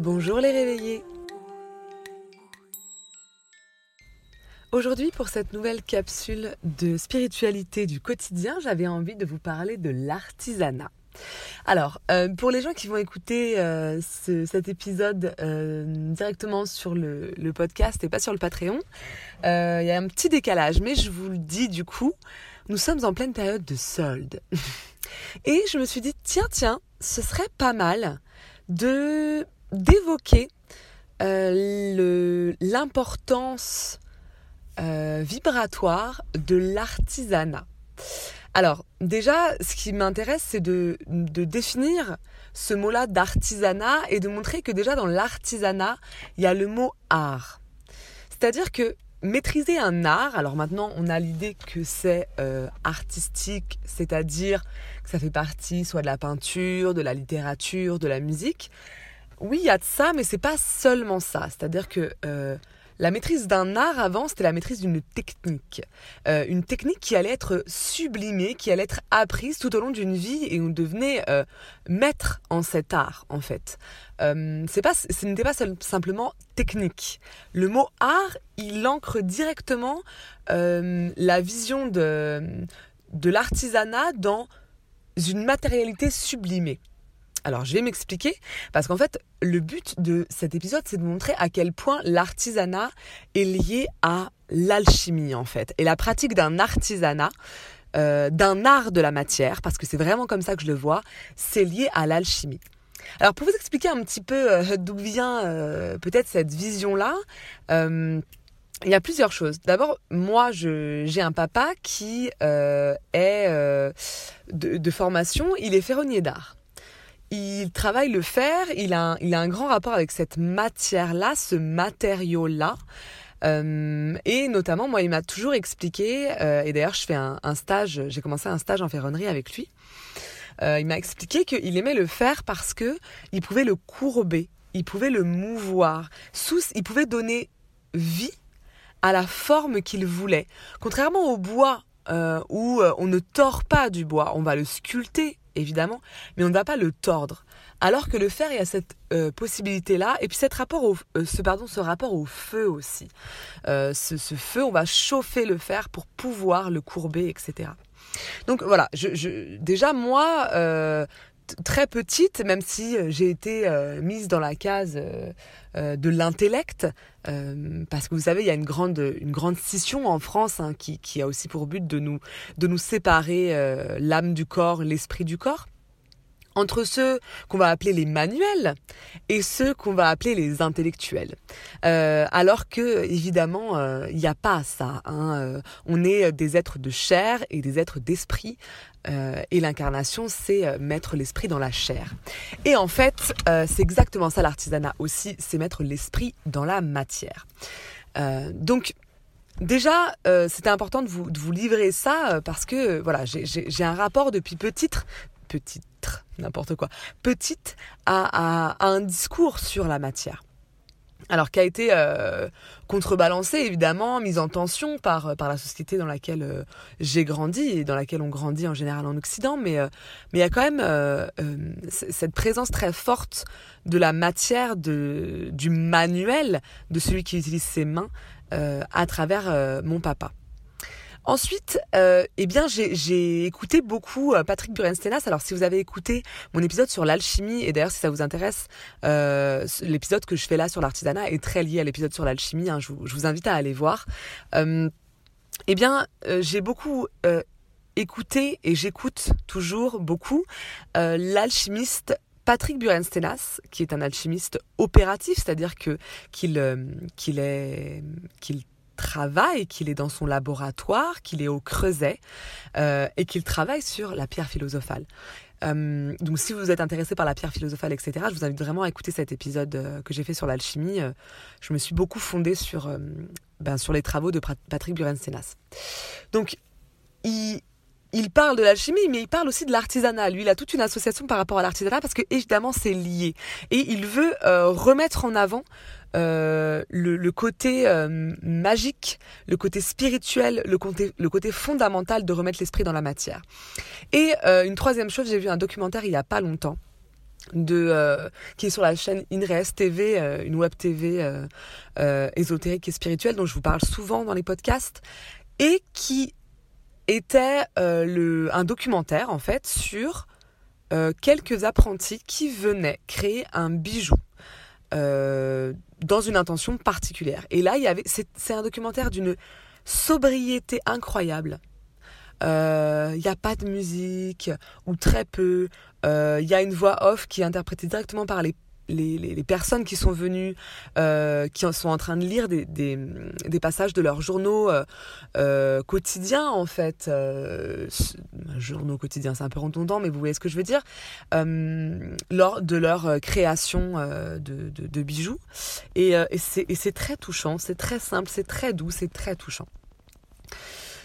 Bonjour les réveillés Aujourd'hui, pour cette nouvelle capsule de spiritualité du quotidien, j'avais envie de vous parler de l'artisanat. Alors, euh, pour les gens qui vont écouter euh, cet épisode euh, directement sur le, le, podcast et pas sur le Patreon, il y a un petit décalage, mais je vous le dis du coup, nous sommes en pleine période de solde. et je me suis dit, tiens, tiens, ce serait pas mal de d'évoquer euh, l'importance euh, vibratoire de l'artisanat. Alors déjà, ce qui m'intéresse, c'est de, définir ce mot-là d'artisanat et de montrer que déjà dans l'artisanat, il y a le mot art. C'est-à-dire que maîtriser un art, alors maintenant on a l'idée que c'est euh, artistique, c'est-à-dire que ça fait partie soit de la peinture, de la littérature, de la musique, oui, il y a de ça, mais c'est pas seulement ça. C'est-à-dire que euh, la maîtrise d'un art avant, c'était la maîtrise d'une technique. Euh, une technique qui allait être sublimée, qui allait être apprise tout au long d'une vie et on devenait euh, maître en cet art, en fait. c'est pas, ce n'était pas simplement technique. Le mot art, il ancre directement la vision de, de l'artisanat dans une matérialité sublimée. Alors je vais m'expliquer parce qu'en fait le but de cet épisode c'est de montrer à quel point l'artisanat est lié à l'alchimie en fait et la pratique d'un artisanat euh, d'un art de la matière parce que c'est vraiment comme ça que je le vois c'est lié à l'alchimie. Alors pour vous expliquer un petit peu euh, d'où vient euh, peut-être cette vision là il y a plusieurs choses. D'abord, moi, j'ai un papa qui est de, formation, il est ferronnier d'art il travaille le fer, il a, un, grand rapport avec cette matière-là, ce matériau-là. Euh, et notamment, moi, il m'a toujours expliqué, euh, et d'ailleurs, je fais un, stage, j'ai commencé un stage en ferronnerie avec lui. Euh, il m'a expliqué qu'il aimait le fer parce que il pouvait le courber, il pouvait le mouvoir, sous, il pouvait donner vie à la forme qu'il voulait. Contrairement au bois, où on ne tord pas du bois, on va le sculpter, évidemment, mais on ne va pas le tordre. Alors que le fer, il y a cette euh, possibilité-là, et puis cette rapport au, euh, ce, pardon, ce rapport au feu aussi. Euh, ce, feu, on va chauffer le fer pour pouvoir le courber, etc. Donc voilà, déjà moi, très petite, même si j'ai été mise dans la case de l'intellect, parce que vous savez, il y a une grande, une grande scission en France hein, qui, qui, a aussi pour but de nous, de nous séparer l'âme du corps, l'esprit du corps entre ceux qu'on va appeler les manuels et ceux qu'on va appeler les intellectuels. Euh, alors que évidemment, euh, il n'y a pas ça. Hein. Euh, on est des êtres de chair et des êtres d'esprit. et l'incarnation, c'est mettre l'esprit dans la chair. Et en fait, c'est exactement ça l'artisanat aussi, c'est mettre l'esprit dans la matière. donc, Déjà, c'était important de vous, de vous livrer ça parce que voilà, j'ai un rapport depuis petite, petite, n'importe quoi, petite à, un discours sur la matière. Alors qui a été euh, contrebalancé évidemment, mise en tension par, par la société dans laquelle euh, j'ai grandi et dans laquelle on grandit en général en Occident, mais euh, mais il y a quand même cette présence très forte de la matière, de, du manuel de celui qui utilise ses mains à travers mon papa. Ensuite, euh, eh bien, j'ai écouté beaucoup euh, Patrick Burenstenas. Alors, si vous avez écouté mon épisode sur l'alchimie, et d'ailleurs, si ça vous intéresse, euh, l'épisode que je fais là sur l'artisanat est très lié à l'épisode sur l'alchimie. Hein, je, vous, invite à aller voir. Eh bien, j'ai beaucoup écouté et j'écoute toujours beaucoup l'alchimiste Patrick Burenstenas, qui est un alchimiste opératif, c'est-à-dire qu'il qu'il est qu'il travaille, qu'il est dans son laboratoire, qu'il est au creuset euh, et qu'il travaille sur la pierre philosophale. Euh, donc si vous êtes intéressé par la pierre philosophale, etc., je vous invite vraiment à écouter cet épisode euh, que j'ai fait sur l'alchimie. je me suis beaucoup fondée sur, ben, sur les travaux de Patrick Burenstenas. Donc, il, il parle de l'alchimie, mais il parle aussi de l'artisanat. Lui, il a toute une association par rapport à l'artisanat parce que évidemment c'est lié. Et il veut remettre en avant euh, le, côté euh, magique, le côté spirituel, le côté, le côté fondamental de remettre l'esprit dans la matière. Et euh, une troisième chose, j'ai vu un documentaire il y a pas longtemps de qui est sur la chaîne Inres TV, une web TV ésotérique et spirituelle dont je vous parle souvent dans les podcasts, et qui était le, un documentaire en fait sur quelques apprentis qui venaient créer un bijou dans une intention particulière. Et là, il y avait, c'est un documentaire d'une sobriété incroyable. Euh, il n'y a pas de musique ou très peu. Euh, il y a une voix off qui est interprétée directement par les les, personnes qui sont venues, euh, qui sont en train de lire des, passages de leurs journaux euh, euh quotidiens, en fait. Journaux quotidiens, c'est un peu redondant, mais vous voyez ce que je veux dire. Lors de leur création de, bijoux. Et, et c'est très touchant, c'est très simple, c'est très doux, c'est très touchant.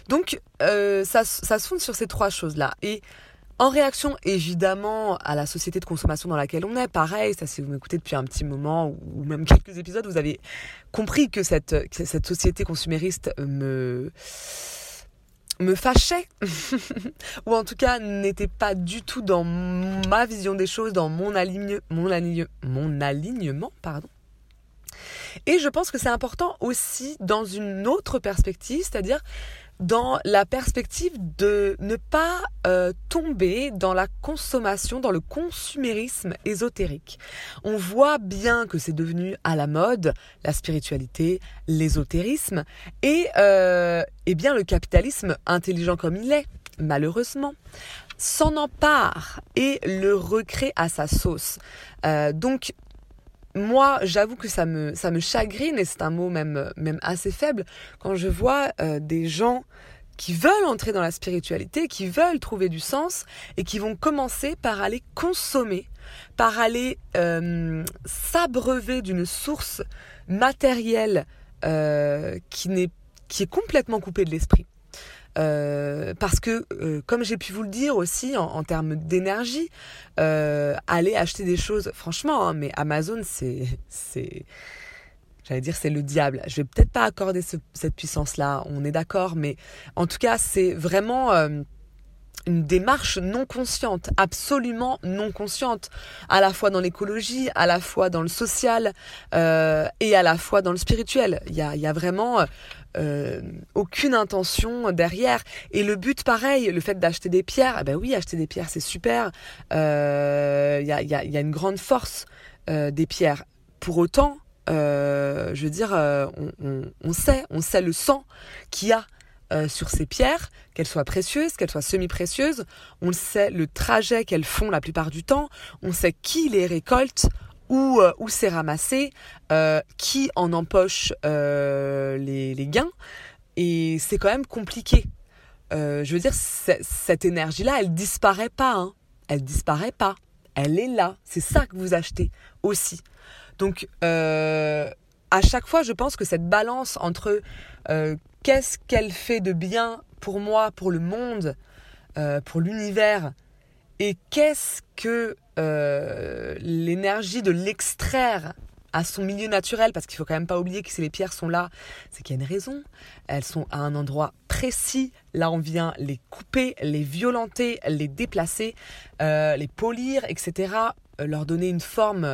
Donc, ça, ça se fonde sur ces trois choses-là. Et en réaction évidemment à la société de consommation dans laquelle on est, pareil, ça si vous m'écoutez depuis un petit moment ou même quelques épisodes, vous avez compris que cette, cette société consumériste me me fâchait ou en tout cas n'était pas du tout dans ma vision des choses, dans mon, aligne, mon, aligne, mon alignement, pardon. Et je pense que c'est important aussi dans une autre perspective, c'est-à-dire dans la perspective de ne pas euh, tomber dans la consommation, dans le consumérisme ésotérique. On voit bien que c'est devenu à la mode la spiritualité, l'ésotérisme et euh, eh bien le capitalisme intelligent comme il est, malheureusement s'en empare et le recrée à sa sauce. Euh, donc moi, j'avoue que ça me, ça me chagrine, et c'est un mot même, même assez faible, quand je vois euh, des gens qui veulent entrer dans la spiritualité, qui veulent trouver du sens, et qui vont commencer par aller consommer, par aller euh, s'abreuver d'une source matérielle euh, qui, n'est, qui est complètement coupée de l'esprit. Euh, parce que, euh, comme j'ai pu vous le dire aussi en, termes d'énergie, euh, aller acheter des choses, franchement, hein, mais Amazon, c'est, j'allais dire, c'est le diable. Je vais peut-être pas accorder cette puissance-là, on est d'accord, mais en tout cas, c'est vraiment une démarche non consciente, absolument non consciente, à la fois dans l'écologie, à la fois dans le social et à la fois dans le spirituel. Il y a vraiment euh, aucune intention derrière. Et le but, pareil, le fait d'acheter des pierres, eh ben oui, acheter des pierres, c'est super. Euh, il y, a, y, a, y, a, une grande force euh, des pierres. Pour autant, je veux dire, on, on, sait, on sait le sang qu'il y a euh, sur ces pierres, qu'elles soient précieuses, qu'elles soient semi-précieuses. On sait le trajet qu'elles font la plupart du temps. On sait qui les récolte, où, euh, où c'est ramassé, euh, qui en empoche les, les, gains. Et c'est quand même compliqué. je veux dire, cette énergie-là, elle disparaît pas. Hein. Elle disparaît pas. Elle est là. C'est ça que vous achetez aussi. Donc, à chaque fois, je pense que cette balance entre qu'est-ce qu'elle fait de bien pour moi, pour le monde, euh, pour l'univers, et qu'est-ce que euh, l'énergie de l'extraire à son milieu naturel, parce qu'il faut quand même pas oublier que si les pierres sont là, c'est qu'il y a une raison. Elles sont à un endroit précis. Là, on vient les couper, les violenter, les déplacer, euh, les polir, etc. Leur donner une forme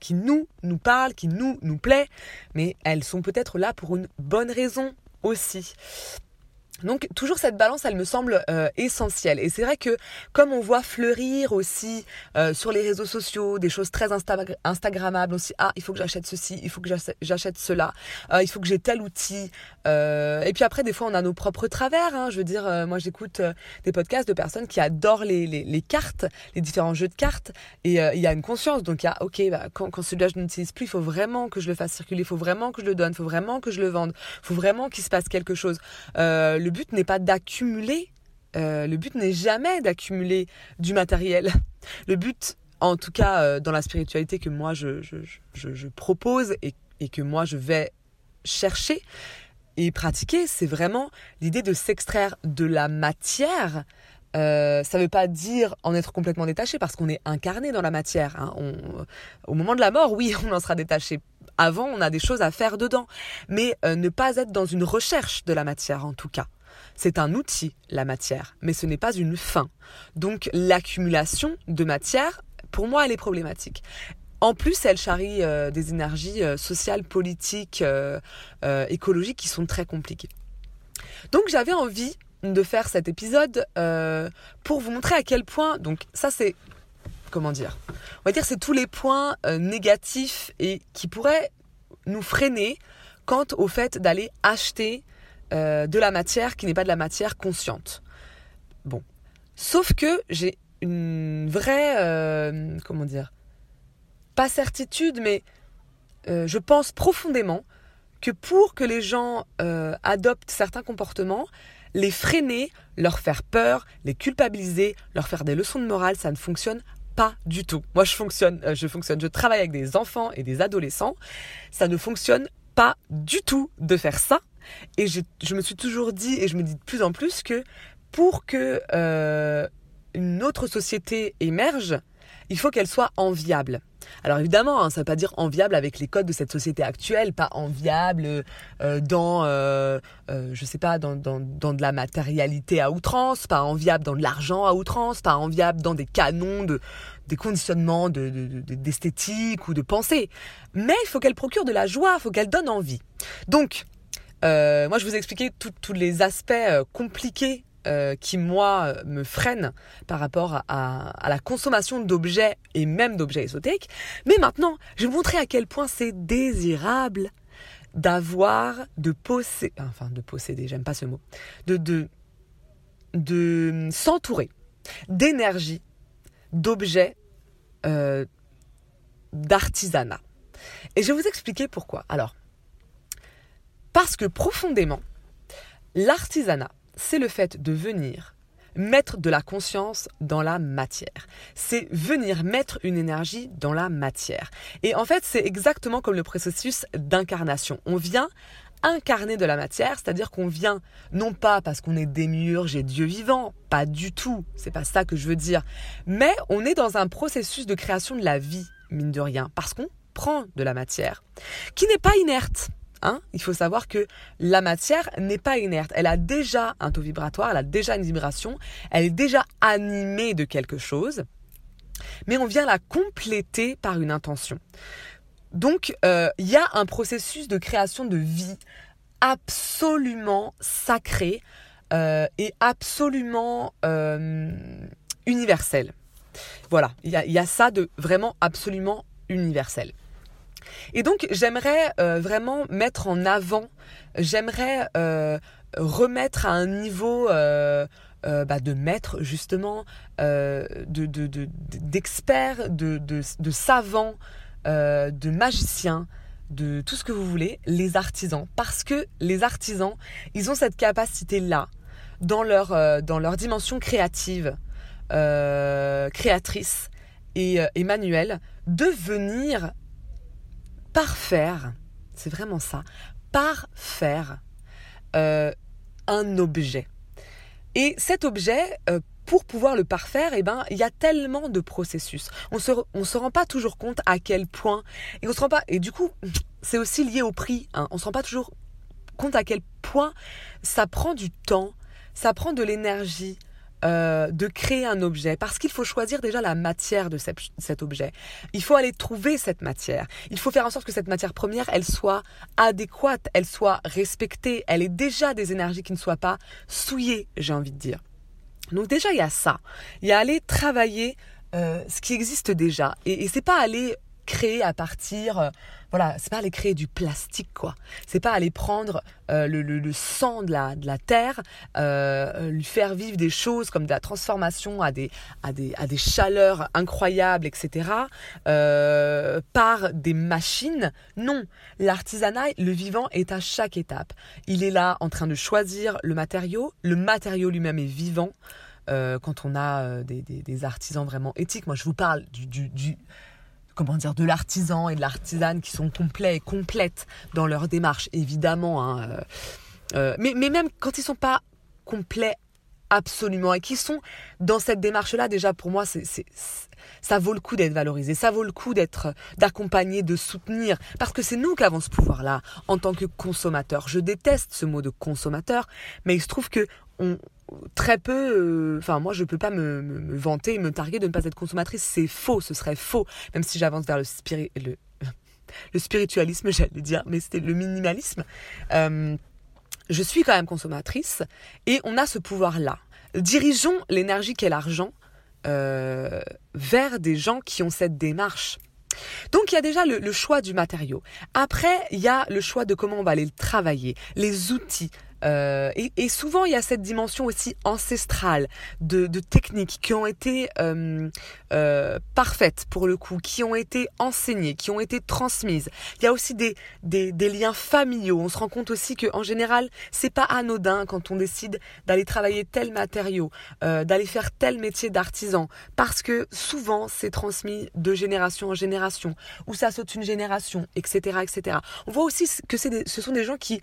qui nous nous parle, qui nous nous plaît. Mais elles sont peut-être là pour une bonne raison aussi. Donc toujours cette balance, elle me semble euh, essentielle. Et c'est vrai que comme on voit fleurir aussi euh, sur les réseaux sociaux des choses très instagrammables aussi, ah il faut que j'achète ceci, il faut que j'achète cela, euh, il faut que j'ai tel outil. et puis après des fois on a nos propres travers. Hein. je veux dire, moi j'écoute des podcasts de personnes qui adorent les, les, les, cartes, les différents jeux de cartes. Et il y a une conscience. Donc il y a ok, bah, quand, quand celui-là je n'utilise plus, il faut vraiment que je le fasse circuler, il faut vraiment que je le donne, il faut vraiment que je le vende, il faut vraiment qu'il se passe quelque chose. But n'est pas d'accumuler, euh, le but n'est jamais d'accumuler du matériel. Le but, en tout cas euh, dans la spiritualité que moi je, propose et, et, que moi je vais chercher et pratiquer, c'est vraiment l'idée de s'extraire de la matière. Euh, ça ne veut pas dire en être complètement détaché parce qu'on est incarné dans la matière. Hein. au moment de la mort, oui, on en sera détaché. Avant, on a des choses à faire dedans. Mais ne pas être dans une recherche de la matière en tout cas. C'est un outil, la matière, mais ce n'est pas une fin. Donc l'accumulation de matière pour moi, elle est problématique. En plus, elle charrie des énergies sociales, politiques, écologiques qui sont très compliquées. Donc j'avais envie de faire cet épisode pour vous montrer à quel point, donc ça c'est comment dire On va dire c'est tous les points euh, négatifs et qui pourraient nous freiner quant au fait d'aller acheter euh, de la matière qui n'est pas de la matière consciente. Bon. Sauf que j'ai une vraie, euh, comment dire, pas certitude, mais je pense profondément que pour que les gens adoptent certains comportements, les freiner, leur faire peur, les culpabiliser, leur faire des leçons de morale, ça ne fonctionne pas du tout. Moi, je fonctionne, euh, je fonctionne, je travaille avec des enfants et des adolescents. Ça ne fonctionne pas du tout de faire ça. Et je, me suis toujours dit, et je me dis de plus en plus, que pour que euh, une autre société émerge, il faut qu'elle soit enviable. Alors évidemment, hein, ça ne veut pas dire enviable avec les codes de cette société actuelle, pas enviable euh, dans, euh, euh, je sais pas, dans, dans, dans, de la matérialité à outrance, pas enviable dans de l'argent à outrance, pas enviable dans des canons de des conditionnements d'esthétique de, ou de pensée. Mais il faut qu'elle procure de la joie, il faut qu'elle donne envie. Donc, moi je vous ai expliqué tous les aspects compliqués euh, qui, moi, me freine par rapport à, la consommation d'objets et même d'objets ésotériques. Mais maintenant, je vais vous montrer à quel point c'est désirable d'avoir, de posséder, enfin de posséder, j'aime pas ce mot, de, de, s'entourer d'énergie, d'objets, euh, d'artisanat. Et je vais vous expliquer pourquoi. Alors, parce que profondément, l'artisanat, c'est le fait de venir mettre de la conscience dans la matière. C'est venir mettre une énergie dans la matière. Et en fait, c'est exactement comme le processus d'incarnation. On vient incarner de la matière, c'est-à-dire qu'on vient non pas parce qu'on est démiurge et Dieu vivant, pas du tout, c'est pas ça que je veux dire, mais on est dans un processus de création de la vie, mine de rien, parce qu'on prend de la matière qui n'est pas inerte. Hein, il faut savoir que la matière n'est pas inerte. Elle a déjà un taux vibratoire, elle a déjà une vibration, elle est déjà animée de quelque chose, mais on vient la compléter par une intention. Donc, euh, il y a un processus de création de vie absolument sacré euh, et absolument euh, universel. Voilà, il y a ça de vraiment absolument universel. Et donc j'aimerais euh, vraiment mettre en avant, j'aimerais euh, remettre à un niveau euh, bah, de maître justement, d'experts, de, de, savants, de magiciens, de tout ce que vous voulez, les artisans. Parce que les artisans, ils ont cette capacité-là dans leur, dans leur dimension créative, créatrice et, et manuelle, de venir parfaire, c'est vraiment ça, parfaire euh, un objet. Et cet objet, euh, pour pouvoir le parfaire, eh ben, il y a tellement de processus. On se, on se rend pas toujours compte à quel point, et on se rend pas, et du coup, c'est aussi lié au prix. Hein, on se rend pas toujours compte à quel point ça prend du temps, ça prend de l'énergie, euh, de créer un objet parce qu'il faut choisir déjà la matière de cet objet. Il faut aller trouver cette matière. Il faut faire en sorte que cette matière première, elle soit adéquate, elle soit respectée, elle ait déjà des énergies qui ne soient pas souillées, j'ai envie de dire. Donc déjà, il y a ça. Il y a aller travailler euh, ce qui existe déjà. Et, et c'est pas aller créer à partir euh, voilà, c'est pas aller créer du plastique, quoi. C'est pas aller prendre euh, le, sang de la, de la terre, euh, lui faire vivre des choses comme de la transformation à des, à des, à des chaleurs incroyables, etc., euh, par des machines. Non, l'artisanat, le vivant est à chaque étape. Il est là en train de choisir le matériau. Le matériau lui-même est vivant. quand on a des, des, artisans vraiment éthiques, moi je vous parle du, du comment dire, de l'artisan et de l'artisane qui sont complets et complètes dans leur démarche, évidemment. Hein, euh, euh, mais, mais, même quand ils sont pas complets absolument et qui sont dans cette démarche-là, déjà pour moi, c'est, ça vaut le coup d'être valorisé, ça vaut le coup d'être, d'accompagner, de soutenir, parce que c'est nous qui avons ce pouvoir-là en tant que consommateurs. Je déteste ce mot de consommateur, mais il se trouve que on, très peu, euh, enfin moi je peux pas me, me, vanter, me targuer de ne pas être consommatrice, c'est faux, ce serait faux, même si j'avance vers le, le, le spiritualisme, j'allais dire, mais c'était le minimalisme. Euh, je suis quand même consommatrice et on a ce pouvoir-là. Dirigeons l'énergie qu'est l'argent euh, vers des gens qui ont cette démarche. Donc il y a déjà le, choix du matériau. Après, il y a le choix de comment on va aller le travailler, les outils, euh, et, souvent, il y a cette dimension aussi ancestrale de, techniques qui ont été euh, euh, parfaites pour le coup, qui ont été enseignées, qui ont été transmises. Il y a aussi des, des, liens familiaux. On se rend compte aussi que en général, c'est pas anodin quand on décide d'aller travailler tel matériau, d'aller faire tel métier d'artisan, parce que souvent c'est transmis de génération en génération, ou ça saute une génération, etc., etc. On voit aussi que c'est ce sont des gens qui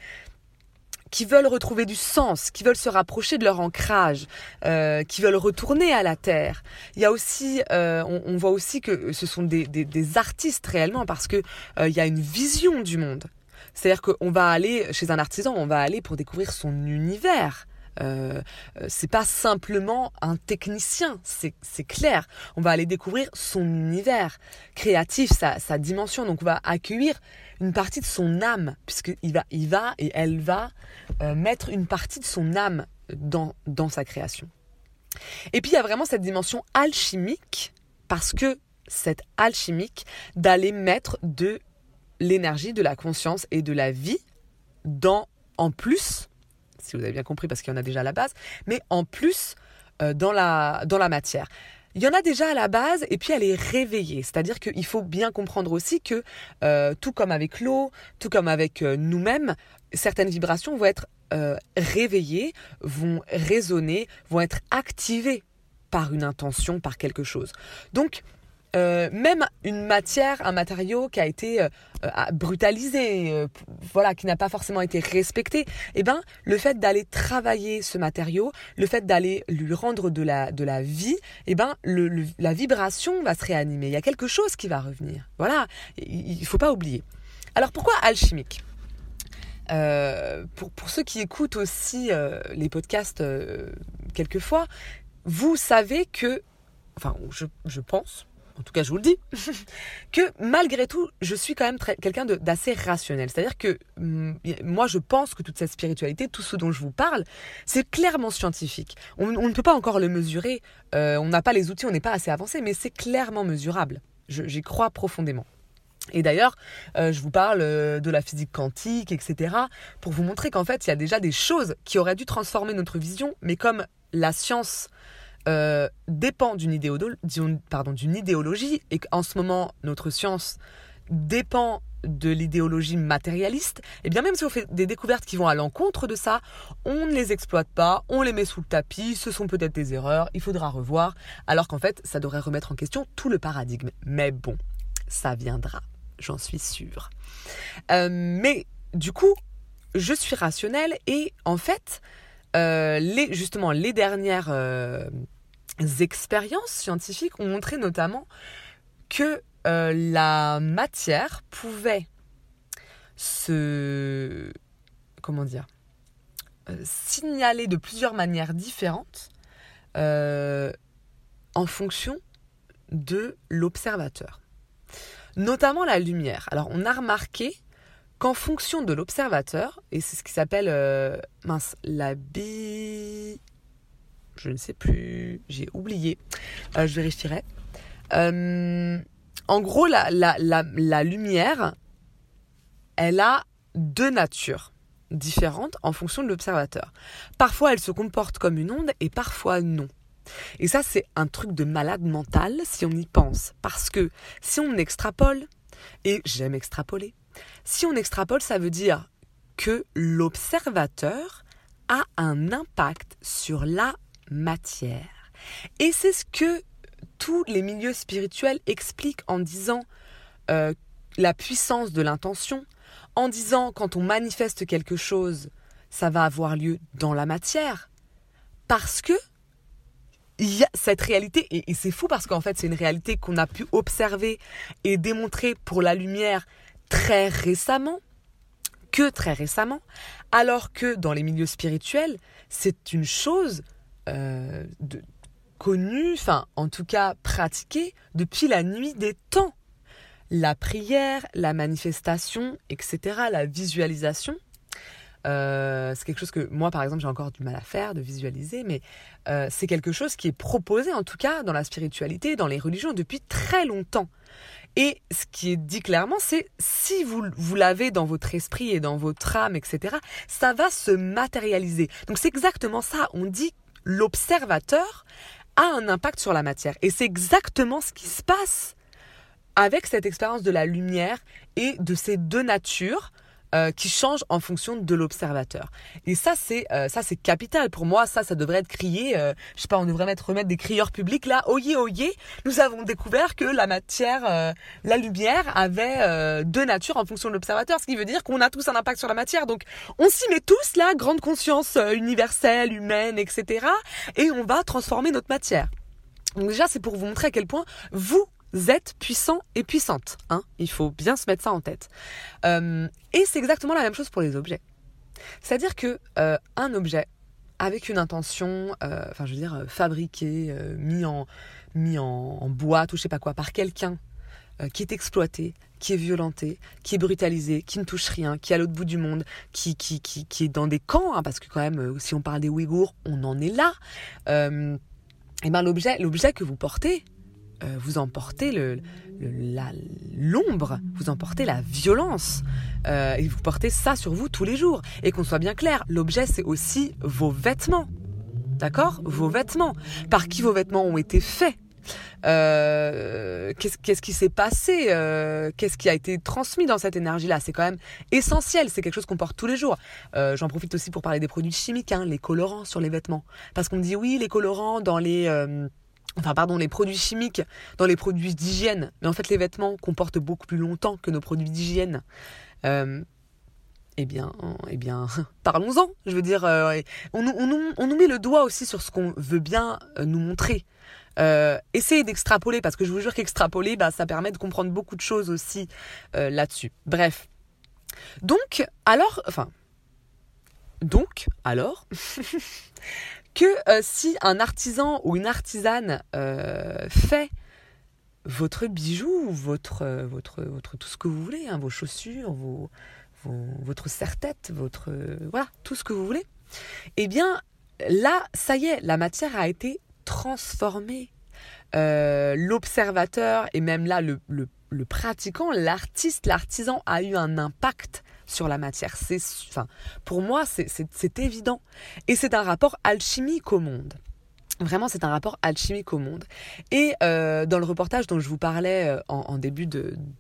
qui veulent retrouver du sens, qui veulent se rapprocher de leur ancrage, euh, qui veulent retourner à la terre. Il y a aussi, euh, on, voit aussi que ce sont des, des, artistes réellement parce que euh, il y a une vision du monde. C'est-à-dire qu'on va aller chez un artisan, on va aller pour découvrir son univers. Euh, c'est pas simplement un technicien, c'est clair. On va aller découvrir son univers créatif, sa, sa dimension. Donc on va accueillir une partie de son âme, puisqu'il va, il va et elle va euh, mettre une partie de son âme dans, dans sa création. Et puis il y a vraiment cette dimension alchimique, parce que cette alchimique d'aller mettre de l'énergie, de la conscience et de la vie dans, en plus, si vous avez bien compris, parce qu'il y en a déjà à la base, mais en plus euh, dans, la, dans la matière. Il y en a déjà à la base et puis elle est réveillée. C'est-à-dire qu'il faut bien comprendre aussi que euh, tout comme avec l'eau, tout comme avec euh, nous-mêmes, certaines vibrations vont être euh, réveillées, vont résonner, vont être activées par une intention, par quelque chose. Donc, euh, même une matière, un matériau qui a été euh, euh, brutalisé, voilà, qui n'a pas forcément été respecté, eh ben, le fait d'aller travailler ce matériau, le fait d'aller lui rendre de la, de la vie, eh ben, la vibration va se réanimer. Il y a quelque chose qui va revenir. Voilà, il ne faut pas oublier. Alors pourquoi alchimique? Pour, pour, ceux qui écoutent aussi les podcasts quelquefois, vous savez que, enfin, je, je pense, en tout cas je vous le dis, que malgré tout, je suis quand même quelqu'un d'assez rationnel. C'est-à-dire que mm, moi, je pense que toute cette spiritualité, tout ce dont je vous parle, c'est clairement scientifique. On, ne peut pas encore le mesurer, euh, on n'a pas les outils, on n'est pas assez avancé, mais c'est clairement mesurable. J'y crois profondément. Et d'ailleurs, euh, je vous parle euh, de la physique quantique, etc., pour vous montrer qu'en fait, il y a déjà des choses qui auraient dû transformer notre vision, mais comme la science euh, dépend d'une idéologie et qu'en ce moment notre science dépend de l'idéologie matérialiste, et eh bien même si on fait des découvertes qui vont à l'encontre de ça, on ne les exploite pas, on les met sous le tapis, ce sont peut-être des erreurs, il faudra revoir, alors qu'en fait ça devrait remettre en question tout le paradigme. Mais bon, ça viendra, j'en suis sûre. Euh, mais du coup, je suis rationnelle et en fait, les, justement, les dernières euh, expériences scientifiques ont montré notamment que euh, la matière pouvait se comment dire signaler de plusieurs manières différentes en fonction de l'observateur. Notamment la lumière. Alors on a remarqué qu'en fonction de l'observateur, et c'est ce qui s'appelle, euh, mince, la bi... Je ne sais plus, j'ai oublié, euh, je vérifierai. Euh, en gros, la, la, la, lumière, elle a deux natures différentes en fonction de l'observateur. Parfois, elle se comporte comme une onde et parfois non. Et ça, c'est un truc de malade mental si on y pense. Parce que si on extrapole, et j'aime extrapoler, si on extrapole, ça veut dire que l'observateur a un impact sur la matière. Et c'est ce que tous les milieux spirituels expliquent en disant euh, la puissance de l'intention, en disant quand on manifeste quelque chose, ça va avoir lieu dans la matière. parce que cette réalité, et, c'est fou parce qu'en fait c'est une réalité qu'on a pu observer et démontrer pour la lumière très récemment, que très récemment, alors que dans les milieux spirituels, c'est une chose euh, connue, enfin en tout cas pratiquée depuis la nuit des temps. La prière, la manifestation, etc., la visualisation, euh, c'est quelque chose que moi, par exemple, j'ai encore du mal à faire, de visualiser, mais euh, c'est quelque chose qui est proposé, en tout cas, dans la spiritualité, dans les religions, depuis très longtemps. Et ce qui est dit clairement, c'est si vous, vous l'avez dans votre esprit et dans votre âme, etc., ça va se matérialiser. Donc c'est exactement ça. On dit l'observateur a un impact sur la matière. Et c'est exactement ce qui se passe avec cette expérience de la lumière et de ces deux natures euh, qui change en fonction de l'observateur. Et ça c'est euh, ça c'est capital pour moi. Ça ça devrait être crié. Euh, je sais pas, on devrait mettre remettre des crieurs publics là. Oyez oyez, nous avons découvert que la matière, la lumière avait deux natures en fonction de l'observateur, ce qui veut dire qu'on a tous un impact sur la matière. Donc on s'y met tous là, grande conscience universelle, humaine, etc. Et on va transformer notre matière. Donc déjà c'est pour vous montrer à quel point vous êtes puissant et puissante. Hein Il faut bien se mettre ça en tête. Euh, et c'est exactement la même chose pour les objets. C'est-à-dire que euh, un objet avec une intention, euh, enfin je veux dire fabriqué, mis en mis en, boîte ou je sais pas quoi par quelqu'un qui est exploité, qui est violenté, qui est brutalisé, qui ne touche rien, qui est à l'autre bout du monde, qui, qui, qui, qui est dans des camps, hein, parce que quand même, si on parle des Ouïghours, on en est là. et ben l'objet, l'objet que vous portez, euh, vous emportez le, l'ombre, vous emportez la violence, euh, et vous portez ça sur vous tous les jours. Et qu'on soit bien clair, l'objet c'est aussi vos vêtements, d'accord? Vos vêtements. Par qui vos vêtements ont été faits? Euh, qu'est-ce, qui s'est passé? Qu'est-ce qui a été transmis dans cette énergie-là? C'est quand même essentiel, c'est quelque chose qu'on porte tous les jours. j'en profite aussi pour parler des produits chimiques, hein, les colorants sur les vêtements. Parce qu'on me dit oui, les colorants dans les enfin pardon, les produits chimiques dans les produits d'hygiène, mais en fait les vêtements comportent beaucoup plus longtemps que nos produits d'hygiène. Euh, eh bien, eh bien, parlons-en. Je veux dire, euh, on, nous met le doigt aussi sur ce qu'on veut bien euh, nous montrer. essayez d'extrapoler, parce que je vous jure qu'extrapoler, bah, ça permet de comprendre beaucoup de choses aussi là-dessus. Bref. Donc, alors, enfin, donc, alors, que euh, si un artisan ou une artisane euh, fait votre bijou, votre, euh, votre, votre, tout ce que vous voulez, hein, vos chaussures, votre serre-tête, votre, voilà, tout ce que vous voulez, eh bien, là, ça y est, la matière a été transformée. L'observateur et même là, le pratiquant, l'artiste, l'artisan a eu un impact sur la matière. C'est, enfin, pour moi, c'est évident. Et c'est un rapport alchimique au monde. Vraiment, c'est un rapport alchimique au monde. Et euh, dans le reportage dont je vous parlais euh, en, début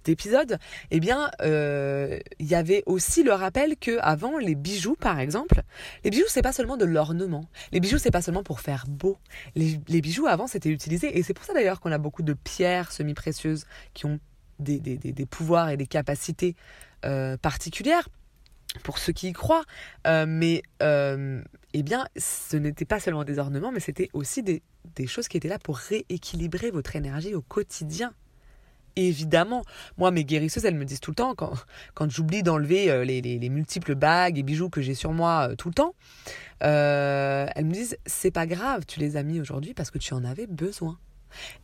d'épisode, eh bien, euh, il y avait aussi le rappel que avant les bijoux, par exemple, les bijoux c'est pas seulement de l'ornement. Les bijoux c'est pas seulement pour faire beau. Les, les bijoux avant c'était utilisé et c'est pour ça d'ailleurs qu'on a beaucoup de pierres semi-précieuses qui ont des, des, des, des pouvoirs et des capacités euh, particulière pour ceux qui y croient. Euh, mais euh, eh bien, ce n'était pas seulement des ornements, mais c'était aussi des, choses qui étaient là pour rééquilibrer votre énergie au quotidien. évidemment, moi, mes guérisseuses, elles me disent tout le temps, quand, quand j'oublie d'enlever les, multiples bagues et bijoux que j'ai sur moi tout le temps, elles me disent, c'est pas grave, tu les as mis aujourd'hui parce que tu en avais besoin.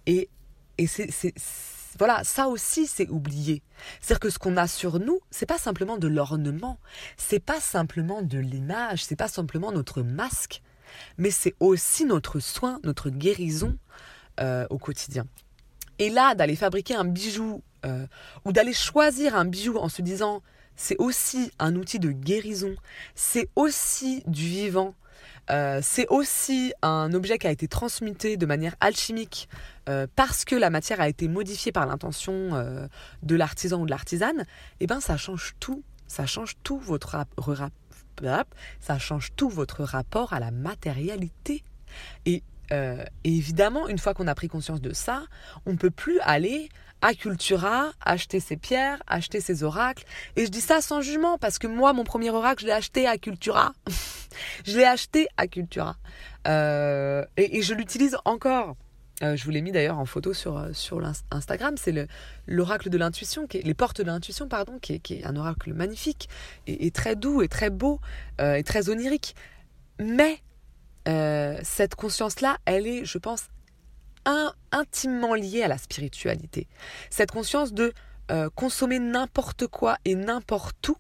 Et, et c'est voilà, ça aussi c'est oublié. C'est-à-dire que ce qu'on a sur nous, c'est pas simplement de l'ornement, c'est pas simplement de l'image, c'est pas simplement notre masque, mais c'est aussi notre soin, notre guérison euh, au quotidien. Et là, d'aller fabriquer un bijou euh, ou d'aller choisir un bijou en se disant c'est aussi un outil de guérison, c'est aussi du vivant, euh, c'est aussi un objet qui a été transmuté de manière alchimique euh, parce que la matière a été modifiée par l'intention euh, de l'artisan ou de l'artisane. Et eh ben ça change tout, ça change tout votre ça change tout votre rapport à la matérialité. Et, évidemment, une fois qu'on a pris conscience de ça, on ne peut plus aller à Cultura, acheter ses pierres, acheter ses oracles. Et je dis ça sans jugement, parce que moi, mon premier oracle, je l'ai acheté à Cultura. Je l'ai acheté à Cultura euh, et, je l'utilise encore. Euh, je vous l'ai mis d'ailleurs en photo sur, euh, sur Instagram. C'est l'oracle de l'intuition, les portes de l'intuition, pardon, qui est, un oracle magnifique et, très doux et très beau et très onirique. Mais cette conscience-là, elle est, je pense, intimement liée à la spiritualité. Cette conscience de consommer n'importe quoi et n'importe où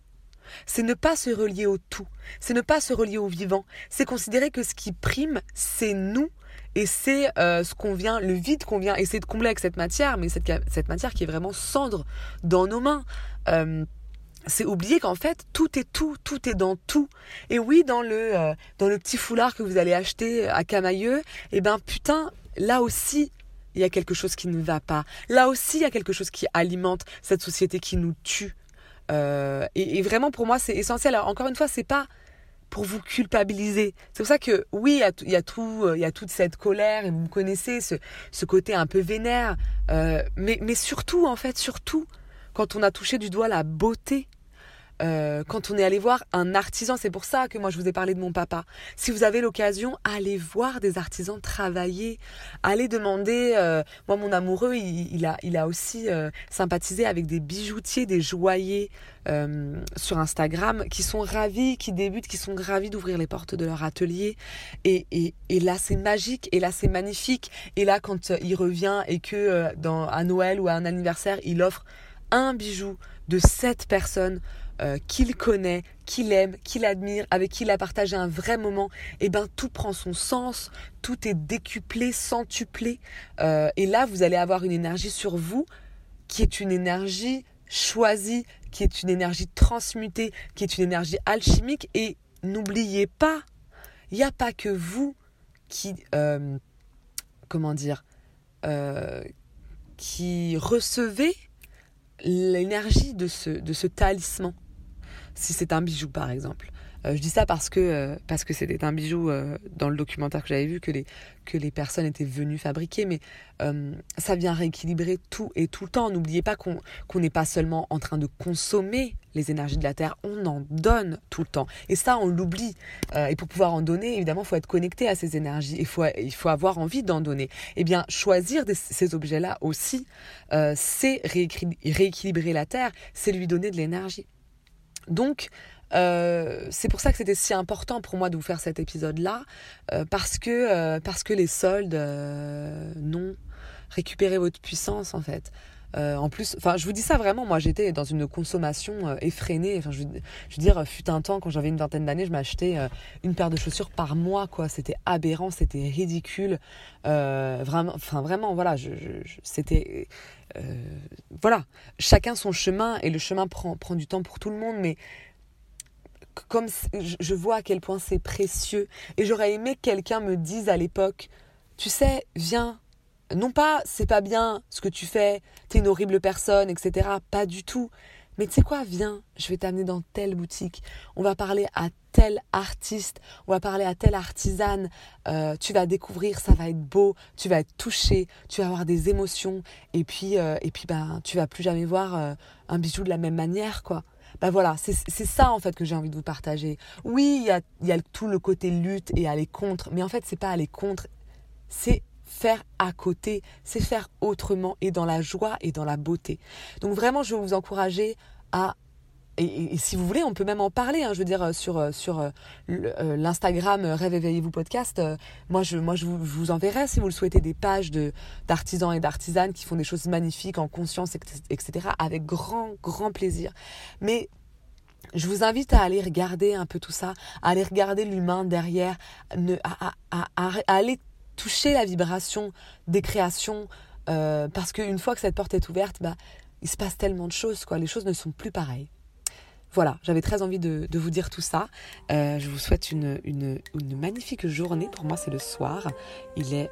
c'est ne pas se relier au tout, c'est ne pas se relier au vivant, c'est considérer que ce qui prime, c'est nous et c'est euh, ce qu'on vient, le vide qu'on vient essayer de combler avec cette matière, mais cette, matière qui est vraiment cendre dans nos mains. Euh, c'est oublier qu'en fait tout est tout, tout est dans tout. Et oui, dans le euh, dans le petit foulard que vous allez acheter à Camailleux, eh ben putain, là aussi il y a quelque chose qui ne va pas. Là aussi il y a quelque chose qui alimente cette société qui nous tue. Euh, et, vraiment, pour moi, c'est essentiel. Alors, encore une fois, c'est pas pour vous culpabiliser. C'est pour ça que, oui, il y a, tout, euh, il y a toute cette colère, et vous connaissez ce, ce côté un peu vénère. Euh, mais, mais surtout, en fait, surtout, quand on a touché du doigt la beauté euh, quand on est allé voir un artisan, c'est pour ça que moi je vous ai parlé de mon papa. Si vous avez l'occasion, allez voir des artisans travailler, allez demander. Euh, moi, mon amoureux, il, a, il a aussi euh, sympathisé avec des bijoutiers, des joailliers sur Instagram, qui sont ravis, qui débutent, qui sont ravis d'ouvrir les portes de leur atelier. Et, là, c'est magique, et là, c'est magnifique. Et là, quand il revient et que à Noël ou à un anniversaire, il offre un bijou de cette personne euh, qu'il connaît, qu'il aime, qu'il admire, avec qui il a partagé un vrai moment, et eh ben tout prend son sens, tout est décuplé, centuplé, euh, et là vous allez avoir une énergie sur vous qui est une énergie choisie, qui est une énergie transmutée, qui est une énergie alchimique, et n'oubliez pas, il n'y a pas que vous qui, euh, comment dire, qui recevez l'énergie de ce, de ce talisman si c'est un bijou par exemple. Euh, je dis ça parce que euh, c'était un bijou euh, dans le documentaire que j'avais vu que les que les personnes étaient venues fabriquer, mais ça vient rééquilibrer tout et tout le temps. N'oubliez pas qu'on qu'on n'est pas seulement en train de consommer les énergies de la terre, on en donne tout le temps. Et ça, on l'oublie. et pour pouvoir en donner, évidemment, il faut être connecté à ces énergies. Il faut il faut avoir envie d'en donner. Eh bien, choisir ces objets-là aussi, c'est rééquilibrer la terre, c'est lui donner de l'énergie. Donc, euh, c'est pour ça que c'était si important pour moi de vous faire cet épisode-là, euh, parce, que, euh, parce que les soldes, non, récupérez votre puissance en fait. En plus, enfin, je vous dis ça vraiment. Moi, j'étais dans une consommation effrénée. Enfin, je, veux dire, fut un temps quand j'avais une vingtaine d'années, je m'achetais une paire de chaussures par mois, quoi. C'était aberrant, c'était ridicule. vraiment, enfin, vraiment, voilà. C'était euh, voilà, chacun son chemin et le chemin prend, prend du temps pour tout le monde, mais comme je vois à quel point c'est précieux et j'aurais aimé que quelqu'un me dise à l'époque, tu sais, viens, non pas c'est pas bien ce que tu fais, t'es une horrible personne, etc. Pas du tout. Mais tu sais quoi, viens, je vais t'amener dans telle boutique. On va parler à tel artiste, on va parler à telle artisane. Euh, tu vas découvrir, ça va être beau, tu vas être touché, tu vas avoir des émotions. Et puis, euh, et puis ben, tu vas plus jamais voir euh, un bijou de la même manière, quoi. Ben voilà, c'est ça en fait que j'ai envie de vous partager. Oui, il y a, y a tout le côté lutte et aller contre, mais en fait, c'est pas aller contre, c'est faire à côté, c'est faire autrement et dans la joie et dans la beauté. Donc vraiment, je veux vous encourager à et, si vous voulez, on peut même en parler. Hein, je veux dire euh, sur euh, sur euh, l'Instagram Rêve éveillez-vous podcast. moi, je moi je vous, enverrai si vous le souhaitez des pages de d'artisans et d'artisanes qui font des choses magnifiques en conscience, etc. Avec grand grand plaisir. Mais je vous invite à aller regarder un peu tout ça, à aller regarder l'humain derrière, à, à, à aller toucher la vibration des créations, euh, parce qu'une fois que cette porte est ouverte, bah, il se passe tellement de choses, quoi. Les choses ne sont plus pareilles. Voilà, j'avais très envie de, vous dire tout ça. Euh, je vous souhaite une, magnifique journée. Pour moi, c'est le soir. Il est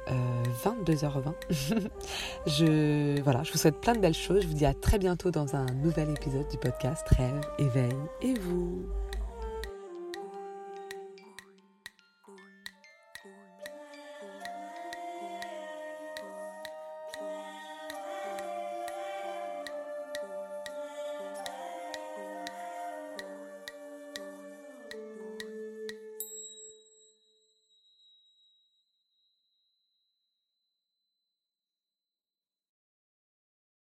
22h20. Euh, je, voilà, je vous souhaite plein de belles choses. Je vous dis à très bientôt dans un nouvel épisode du podcast Rêve, éveil et vous.